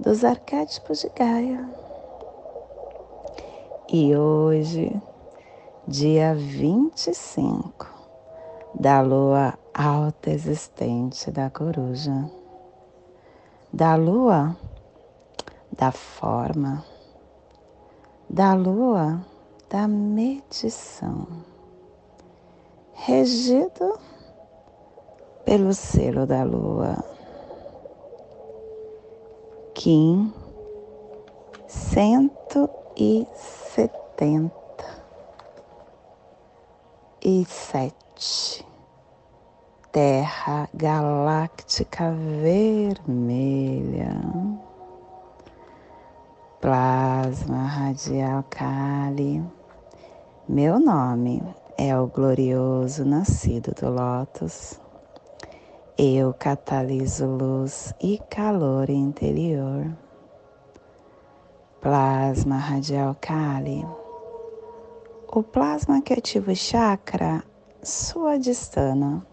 dos arquétipos de Gaia. E hoje, dia 25 da lua alta existente da coruja, da lua da forma, da lua da medição, regido pelo selo da lua Kim cento e setenta e sete. Terra Galáctica Vermelha. Plasma Radial Kali Meu nome é o glorioso nascido do Lótus eu cataliso luz e calor interior. Plasma radial Kali. O plasma que ativa o chakra suadistana,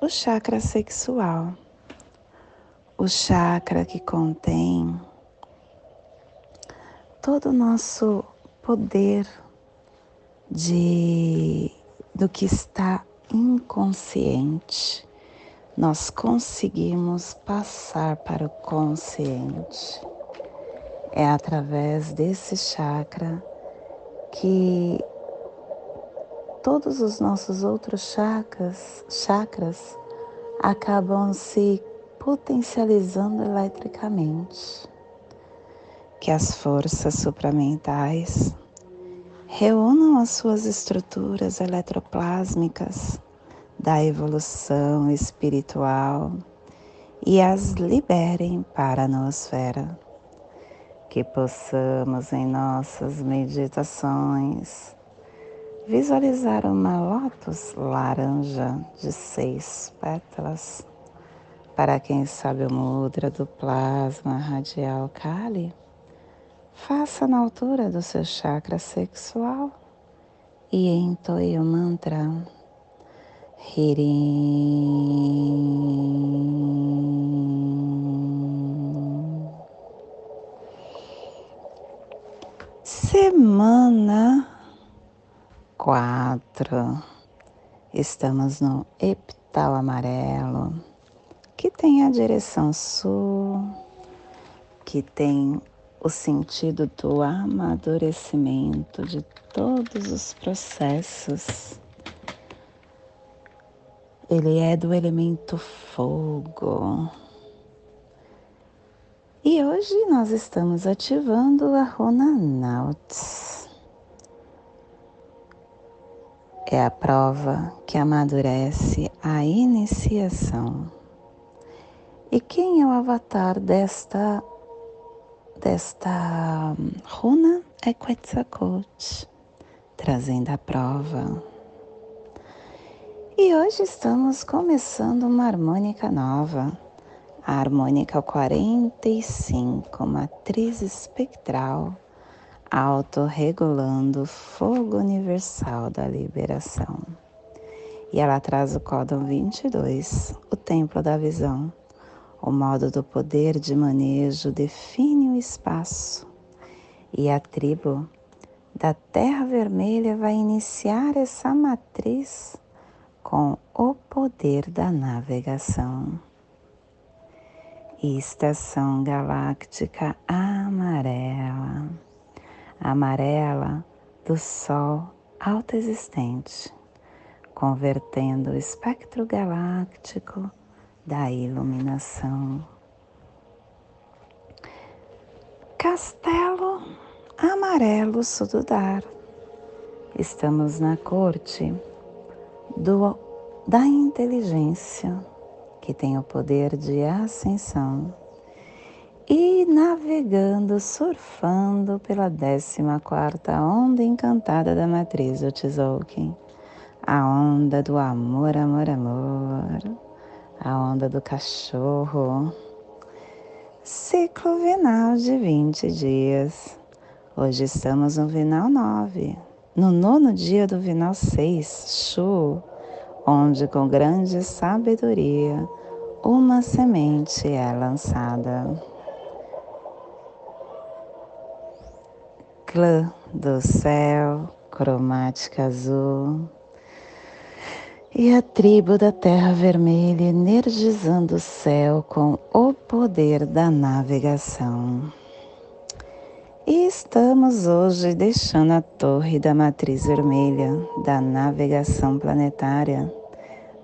o chakra sexual, o chakra que contém todo o nosso poder de do que está inconsciente nós conseguimos passar para o consciente. É através desse chakra que todos os nossos outros chakras, chakras acabam se potencializando eletricamente. Que as forças supramentais reúnam as suas estruturas eletroplásmicas da evolução espiritual e as liberem para a nosfera. Que possamos em nossas meditações visualizar uma lótus laranja de seis pétalas. Para quem sabe o mudra do plasma radial Kali, faça na altura do seu chakra sexual e entoie o mantra Hirim. Semana quatro. Estamos no epital amarelo, que tem a direção sul, que tem o sentido do amadurecimento de todos os processos ele é do elemento fogo. E hoje nós estamos ativando a Runa Nauts. É a prova que amadurece a iniciação. E quem é o avatar desta desta runa é Quetzalcoatl, trazendo a prova e hoje estamos começando uma harmônica nova, a harmônica 45, matriz espectral, autorregulando o fogo universal da liberação. E ela traz o códon 22, o templo da visão. O modo do poder de manejo define o espaço. E a tribo da Terra Vermelha vai iniciar essa matriz com o poder da navegação. Estação galáctica amarela, amarela do Sol autoexistente, convertendo o espectro galáctico da iluminação. Castelo Amarelo Sududar. Estamos na corte do, da inteligência, que tem o poder de ascensão. e navegando, surfando pela 14 quarta onda encantada da matriz do Tzolk'in. A onda do amor, amor, amor. A onda do cachorro. Ciclo vinal de 20 dias. Hoje estamos no vinal 9, no nono dia do vinal 6, Shu, onde com grande sabedoria uma semente é lançada. clã do céu, cromática azul, e a tribo da terra vermelha energizando o céu com o poder da navegação. E estamos hoje deixando a torre da matriz vermelha da navegação planetária,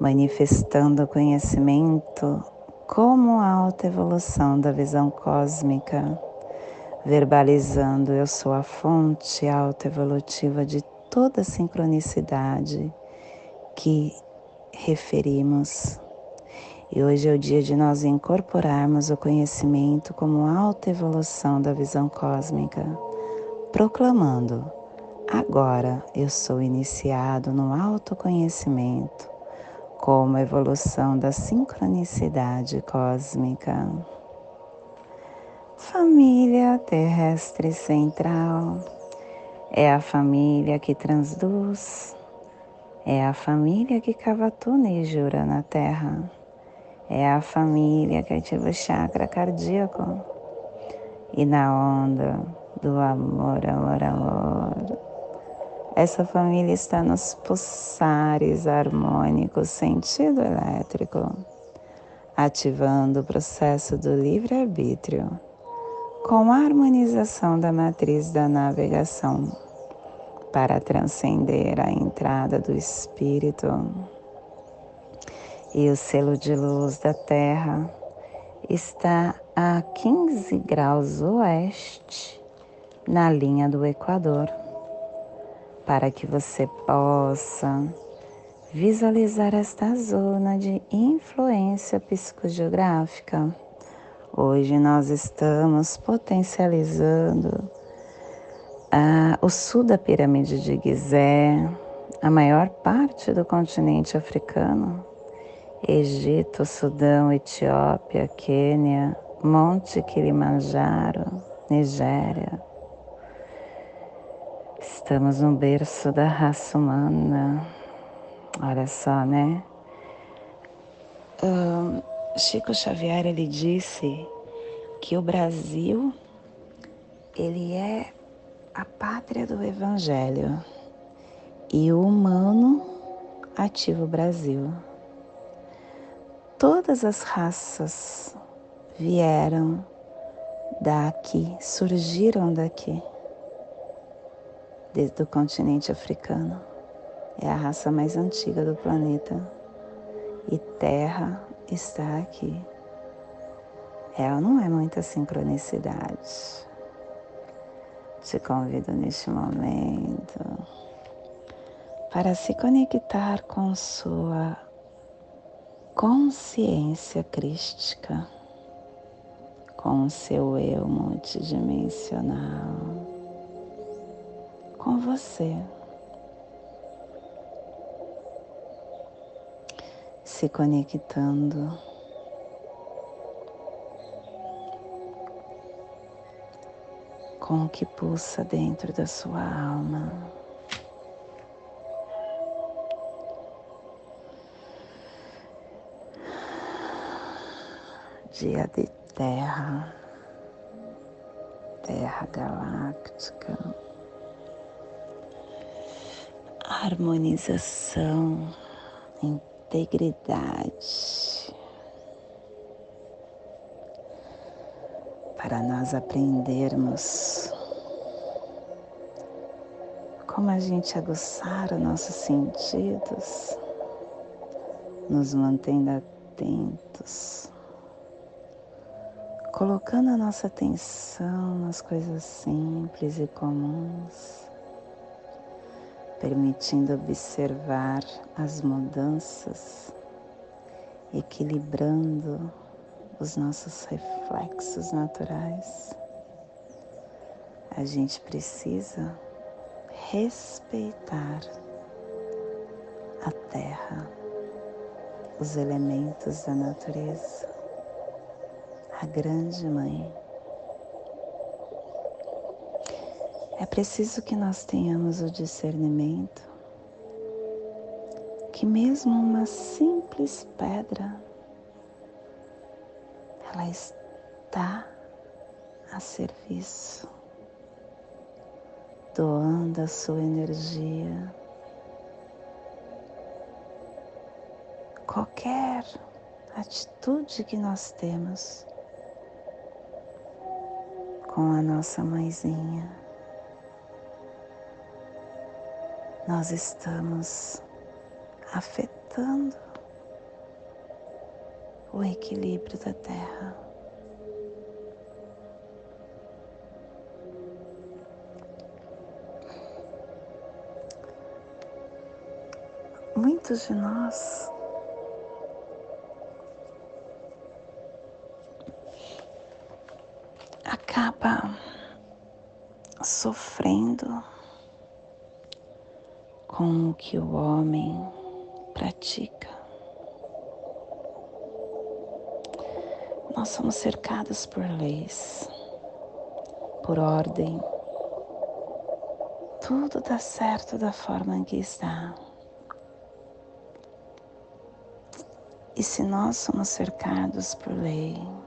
manifestando conhecimento como a alta evolução da visão cósmica verbalizando eu sou a fonte autoevolutiva de toda sincronicidade que referimos. E hoje é o dia de nós incorporarmos o conhecimento como alta evolução da visão cósmica, proclamando: agora eu sou iniciado no autoconhecimento como evolução da sincronicidade cósmica. Família terrestre central é a família que transduz, é a família que cava túneis jura na terra, é a família que ativa o chakra cardíaco e na onda do amor, amor, amor. Essa família está nos pulsares harmônicos sentido elétrico, ativando o processo do livre-arbítrio com a harmonização da matriz da navegação para transcender a entrada do Espírito. E o selo de luz da Terra está a 15 graus oeste na linha do Equador, para que você possa visualizar esta zona de influência psicogeográfica Hoje nós estamos potencializando ah, o sul da pirâmide de Gizé, a maior parte do continente africano, Egito, Sudão, Etiópia, Quênia, Monte Kilimanjaro, Nigéria. Estamos no berço da raça humana. Olha só, né? Um, Chico Xavier ele disse que o Brasil ele é a pátria do evangelho e o humano ativa o Brasil. Todas as raças vieram daqui, surgiram daqui, desde o continente africano. É a raça mais antiga do planeta. E terra está aqui. Ou não é muita sincronicidade? Te convido neste momento para se conectar com sua consciência crística, com o seu eu multidimensional, com você. se conectando. Com o que pulsa dentro da sua alma. Dia de Terra, Terra Galáctica, harmonização integridade. Para nós aprendermos como a gente aguçar os nossos sentidos, nos mantendo atentos, colocando a nossa atenção nas coisas simples e comuns permitindo observar as mudanças, equilibrando os nossos reflexos naturais, a gente precisa respeitar a terra, os elementos da natureza, a grande mãe. É preciso que nós tenhamos o discernimento que mesmo uma simples pedra ela está a serviço, doando a sua energia. Qualquer atitude que nós temos com a nossa mãezinha, nós estamos afetando o equilíbrio da Terra. Muitos de nós acaba sofrendo com o que o homem pratica. Nós somos cercados por leis, por ordem. Tudo dá certo da forma que está. E se nós somos cercados por lei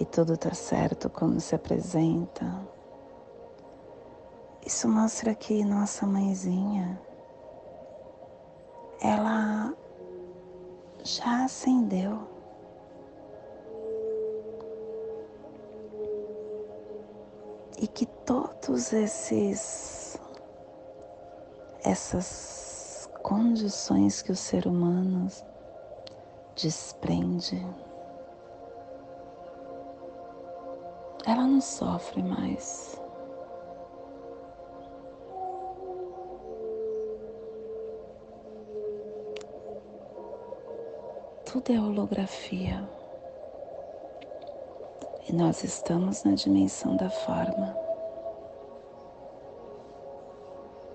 e tudo está certo como se apresenta, isso mostra que nossa mãezinha, ela já acendeu. E que todos esses essas condições que o ser humano desprende ela não sofre mais. Tudo é holografia. E nós estamos na dimensão da forma.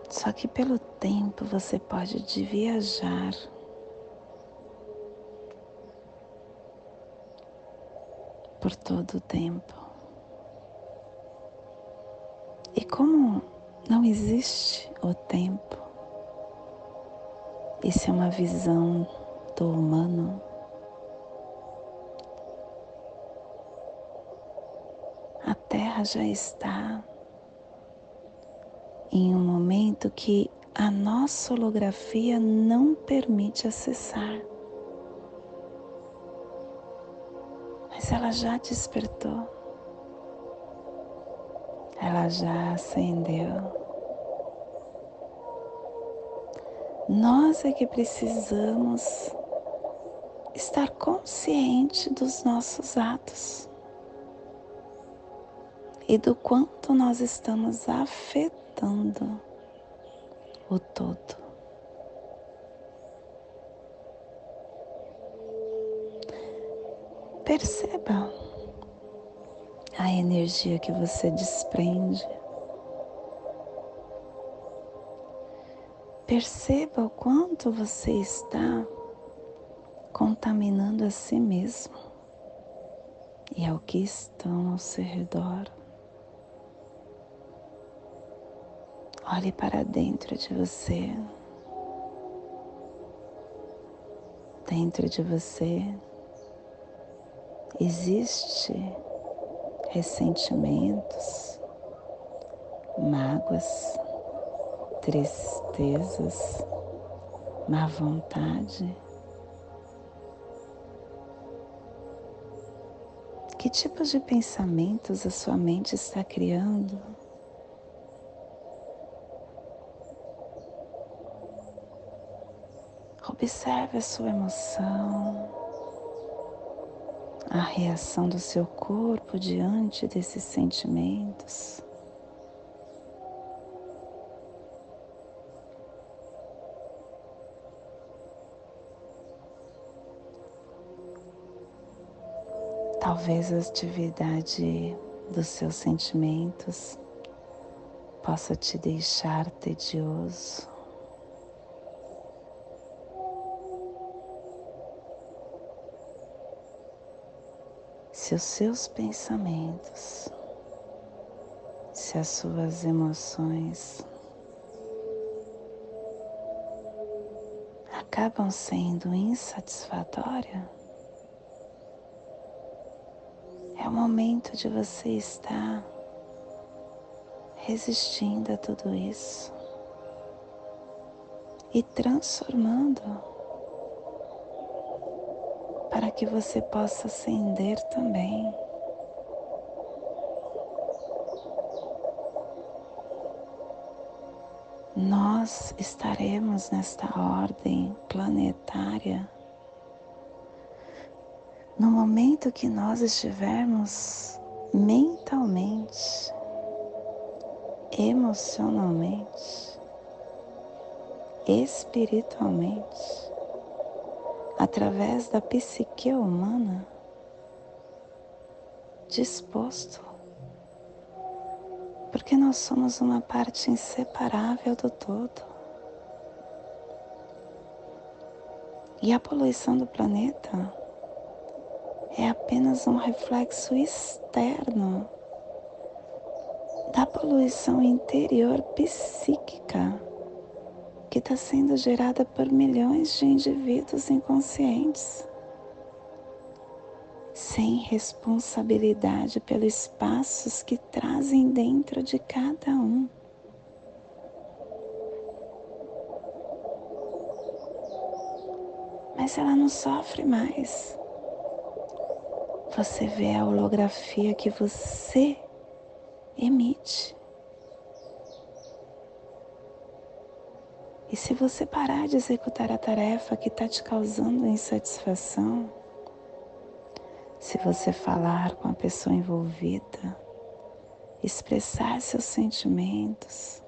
Só que pelo tempo você pode viajar por todo o tempo. E como não existe o tempo, isso é uma visão do humano. A Terra já está em um momento que a nossa holografia não permite acessar. Mas ela já despertou, ela já acendeu. Nós é que precisamos estar consciente dos nossos atos e do quanto nós estamos afetando o todo. Perceba a energia que você desprende Perceba o quanto você está contaminando a si mesmo e ao que estão ao seu redor. Olhe para dentro de você. Dentro de você existe ressentimentos, mágoas, tristezas, má vontade? Que tipos de pensamentos a sua mente está criando? Observe a sua emoção, a reação do seu corpo diante desses sentimentos. Talvez a atividade dos seus sentimentos possa te deixar tedioso. Se os seus pensamentos, se as suas emoções acabam sendo insatisfatórias, é o momento de você estar resistindo a tudo isso e transformando para que você possa acender também. Nós estaremos nesta ordem planetária no momento que nós estivermos mentalmente, emocionalmente, espiritualmente, através da psique humana, disposto, porque nós somos uma parte inseparável do todo. E a poluição do planeta é apenas um reflexo externo da poluição interior psíquica que está sendo gerada por milhões de indivíduos inconscientes, sem responsabilidade pelos espaços que trazem dentro de cada um. Mas ela não sofre mais você vê a holografia que você emite. E se você parar de executar a tarefa que está te causando insatisfação, se você falar com a pessoa envolvida, expressar seus sentimentos,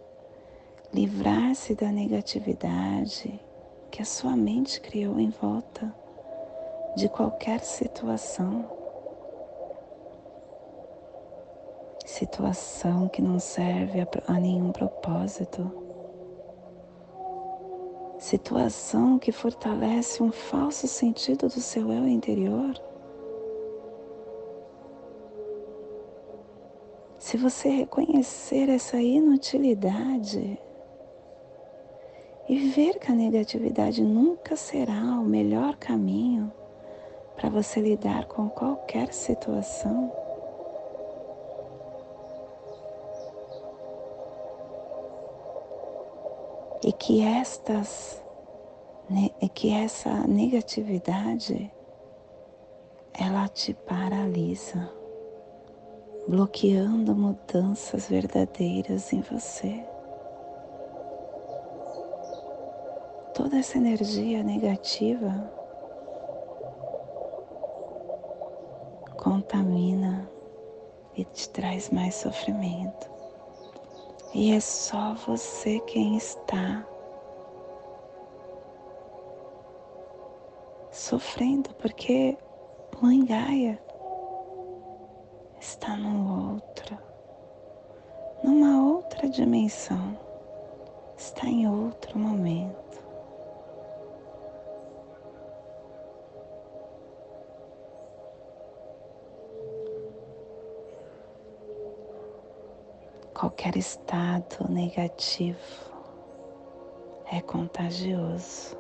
livrar-se da negatividade que a sua mente criou em volta de qualquer situação, situação que não serve a, nenhum propósito, situação que fortalece um falso sentido do seu eu interior. Se você reconhecer essa inutilidade e ver que a negatividade nunca será o melhor caminho para você lidar com qualquer situação, e que estas que essa negatividade ela te paralisa, bloqueando mudanças verdadeiras em você. Toda essa energia negativa contamina e te traz mais sofrimento. E é só você quem está sofrendo, porque Mãe Gaia está no outro, numa outra dimensão, está em outro momento. Qualquer estado negativo é contagioso.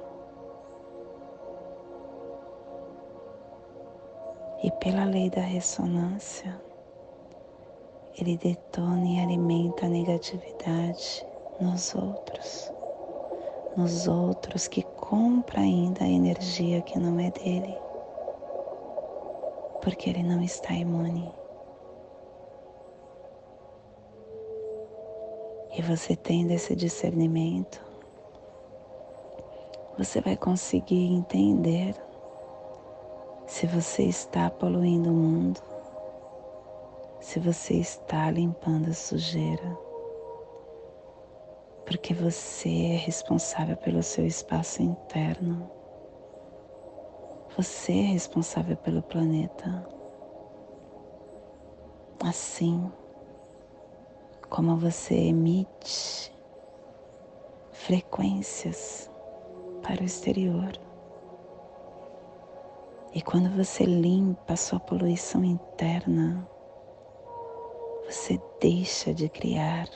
E pela lei da ressonância, ele detona e alimenta a negatividade nos outros, nos outros que compra ainda a energia que não é dele, porque ele não está imune. Você tendo esse discernimento, você vai conseguir entender se você está poluindo o mundo, se você está limpando a sujeira, porque você é responsável pelo seu espaço interno, você é responsável pelo planeta, assim como você emite frequências para o exterior. E quando você limpa a sua poluição interna, você deixa de criar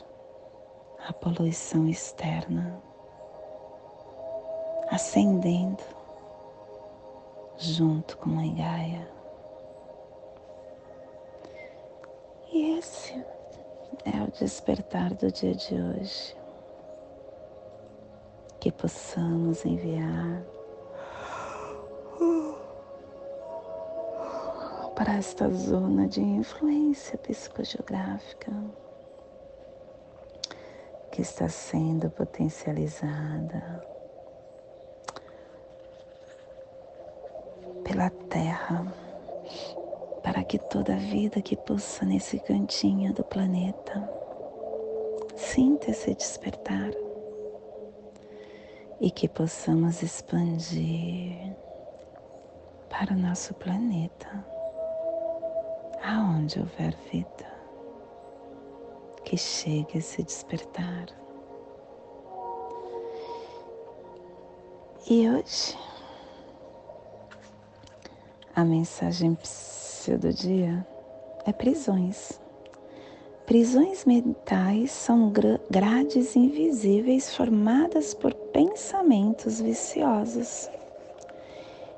a poluição externa, acendendo junto com a Gaia. E esse é o despertar do dia de hoje. Que possamos enviar para esta zona de influência psicogeográfica que está sendo potencializada pela Terra para que toda a vida que pulsa nesse cantinho do planeta sinta esse despertar e que possamos expandir para o nosso planeta, aonde houver vida, que chegue esse despertar. E hoje, a mensagem do dia é prisões. Prisões mentais são grades invisíveis formadas por pensamentos viciosos.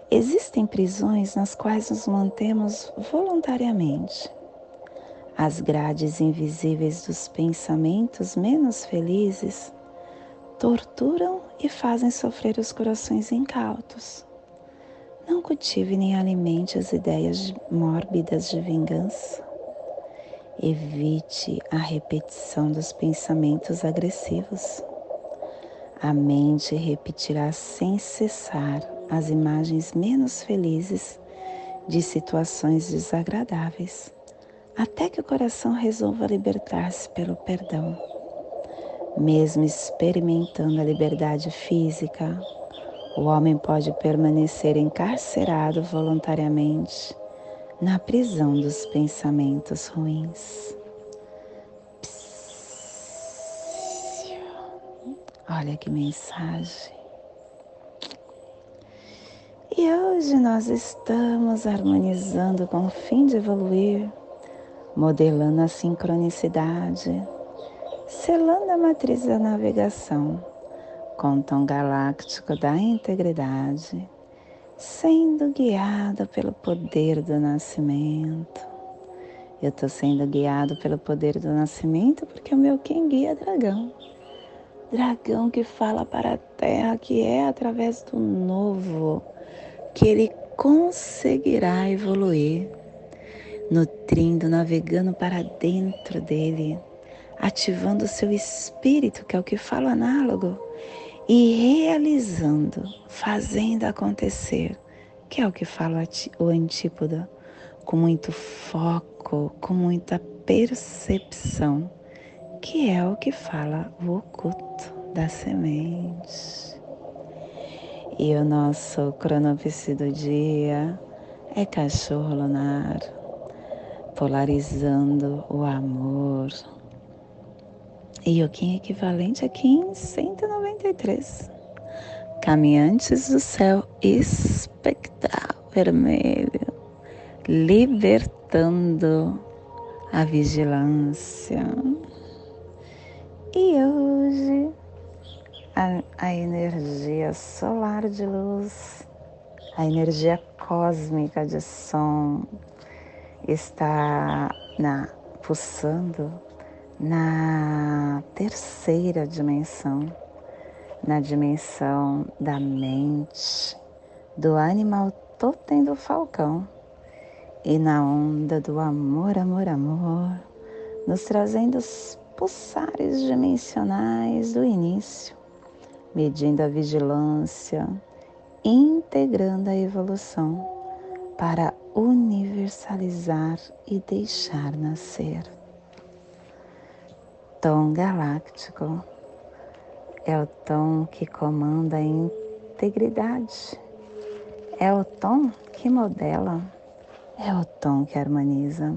Existem prisões nas quais nos mantemos voluntariamente. As grades invisíveis dos pensamentos menos felizes torturam e fazem sofrer os corações incautos. Não cultive nem alimente as ideias mórbidas de vingança. Evite a repetição dos pensamentos agressivos. A mente repetirá sem cessar as imagens menos felizes de situações desagradáveis, até que o coração resolva libertar-se pelo perdão. Mesmo experimentando a liberdade física, o homem pode permanecer encarcerado voluntariamente na prisão dos pensamentos ruins. Olha que mensagem. E hoje nós estamos harmonizando com o fim de evoluir, modelando a sincronicidade, selando a matriz da navegação tom galáctico da integridade, sendo guiado pelo poder do nascimento. Eu estou sendo guiado pelo poder do nascimento porque o meu quem guia é dragão. Dragão que fala para a terra que é através do novo que ele conseguirá evoluir, nutrindo, navegando para dentro dele, ativando o seu espírito, que é o que fala análogo, e realizando, fazendo acontecer, que é o que fala o antípoda, com muito foco, com muita percepção, que é o que fala o oculto da semente. E o nosso cronopse do dia é cachorro lunar, polarizando o amor, e o Kim equivalente aqui em 193. Caminhantes do céu espectral vermelho, libertando a vigilância. E hoje a, a energia solar de luz, a energia cósmica de som está na pulsando na terceira dimensão, na dimensão da mente, do animal totem do falcão e na onda do amor, amor, amor, nos trazendo os pulsares dimensionais do início, medindo a vigilância, integrando a evolução para universalizar e deixar nascer tom galáctico é o tom que comanda a integridade, é o tom que modela, é o tom que harmoniza.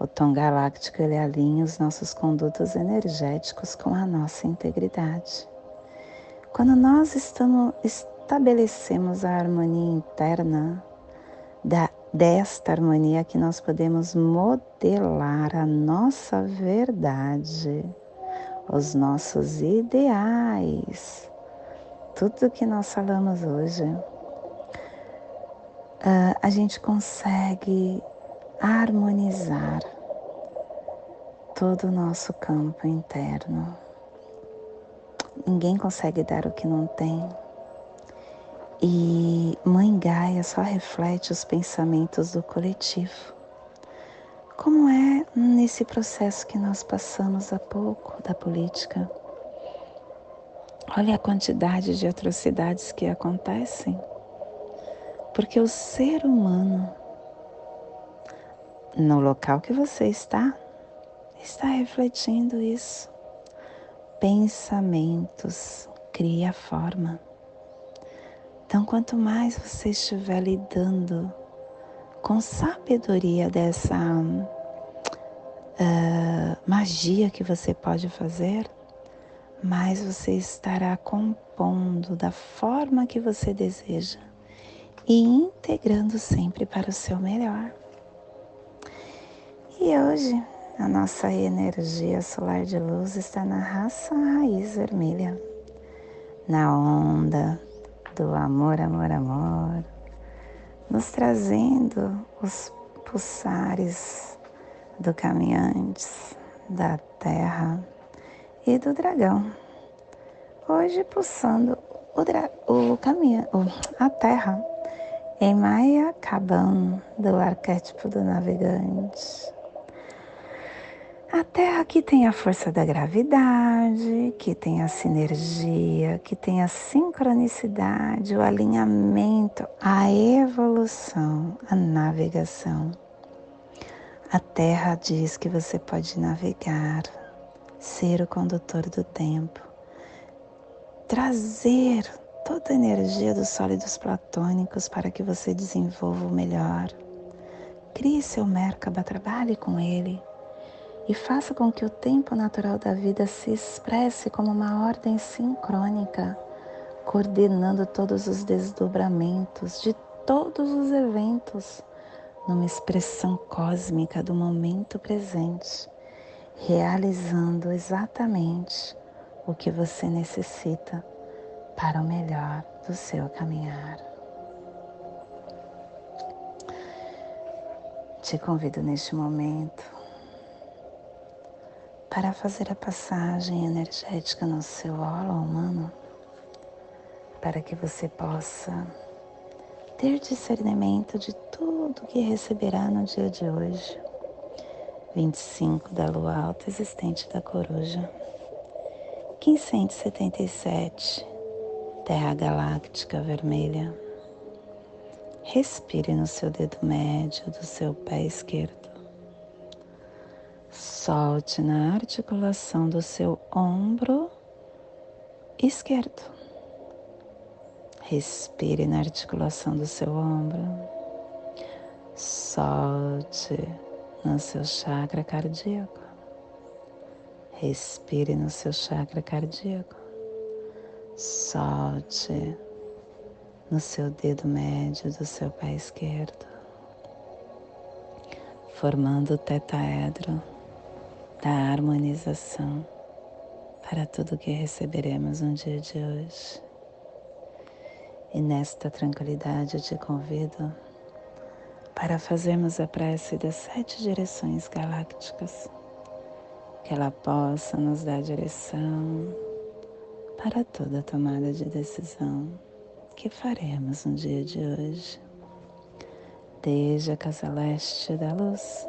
O tom galáctico ele alinha os nossos condutos energéticos com a nossa integridade. Quando nós estamos, estabelecemos a harmonia interna, da, desta harmonia que nós podemos modelar a nossa verdade, os nossos ideais, tudo que nós falamos hoje, uh, a gente consegue harmonizar todo o nosso campo interno. Ninguém consegue dar o que não tem. E Mãe Gaia só reflete os pensamentos do coletivo. Como é nesse processo que nós passamos há pouco da política? Olha a quantidade de atrocidades que acontecem. Porque o ser humano no local que você está, está refletindo isso. Pensamentos cria forma. Então, quanto mais você estiver lidando com sabedoria dessa uh, magia que você pode fazer, mais você estará compondo da forma que você deseja e integrando sempre para o seu melhor. E hoje a nossa energia solar de luz está na raça raiz vermelha, na onda do amor, amor, amor, nos trazendo os pulsares do caminhantes, da terra e do dragão. Hoje pulsando o, dra o caminho, a terra em Maia Kaban do arquétipo do navegante. A Terra que tem a força da gravidade, que tem a sinergia, que tem a sincronicidade, o alinhamento, a evolução, a navegação. A Terra diz que você pode navegar, ser o condutor do tempo, trazer toda a energia dos sólidos platônicos para que você desenvolva o melhor. Crie seu Merkaba, trabalhe com ele e faça com que o tempo natural da vida se expresse como uma ordem sincrônica, coordenando todos os desdobramentos de todos os eventos numa expressão cósmica do momento presente, realizando exatamente o que você necessita para o melhor do seu caminhar. Te convido neste momento para fazer a passagem energética no seu holo humano, para que você possa ter discernimento de tudo que receberá no dia de hoje. 25 da lua alta existente da coruja. 1577, Terra Galáctica Vermelha. Respire no seu dedo médio do seu pé esquerdo. Solte na articulação do seu ombro esquerdo. Respire na articulação do seu ombro. Solte no seu chakra cardíaco. Respire no seu chakra cardíaco. Solte no seu dedo médio do seu pé esquerdo, formando o tetaedro da harmonização para tudo que receberemos no dia de hoje. E nesta tranquilidade te convido para fazermos a prece das sete direções galácticas, que ela possa nos dar direção para toda tomada de decisão que faremos no dia de hoje. Desde a casa leste da luz,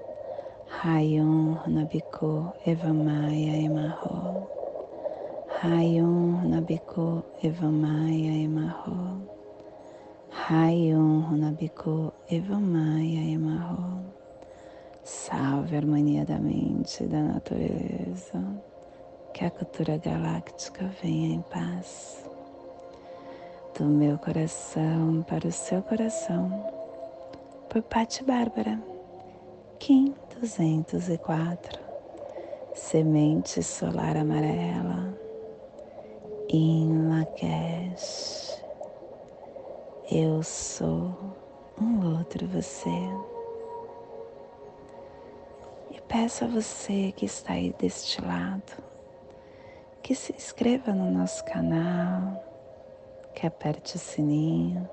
Rayon Nabiko Evamaya Emarro. Rayon Nabiko Evamaya Emarro. Rayon Nabiko Evamaya Emarro. Salve a harmonia da mente e da natureza. Que a cultura galáctica venha em paz. Do meu coração para o seu coração. Por Patti Bárbara. Kim 204, semente solar amarela, em Lakesh, eu sou um outro você. E peço a você que está aí deste lado, que se inscreva no nosso canal, que aperte o sininho,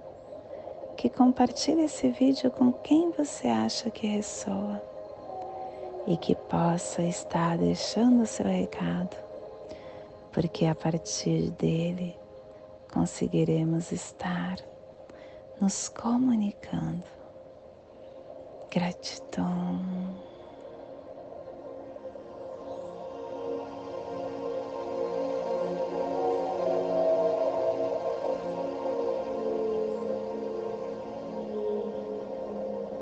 que compartilhe esse vídeo com quem você acha que ressoa e que possa estar deixando o seu recado, porque a partir dele conseguiremos estar nos comunicando. Gratidão.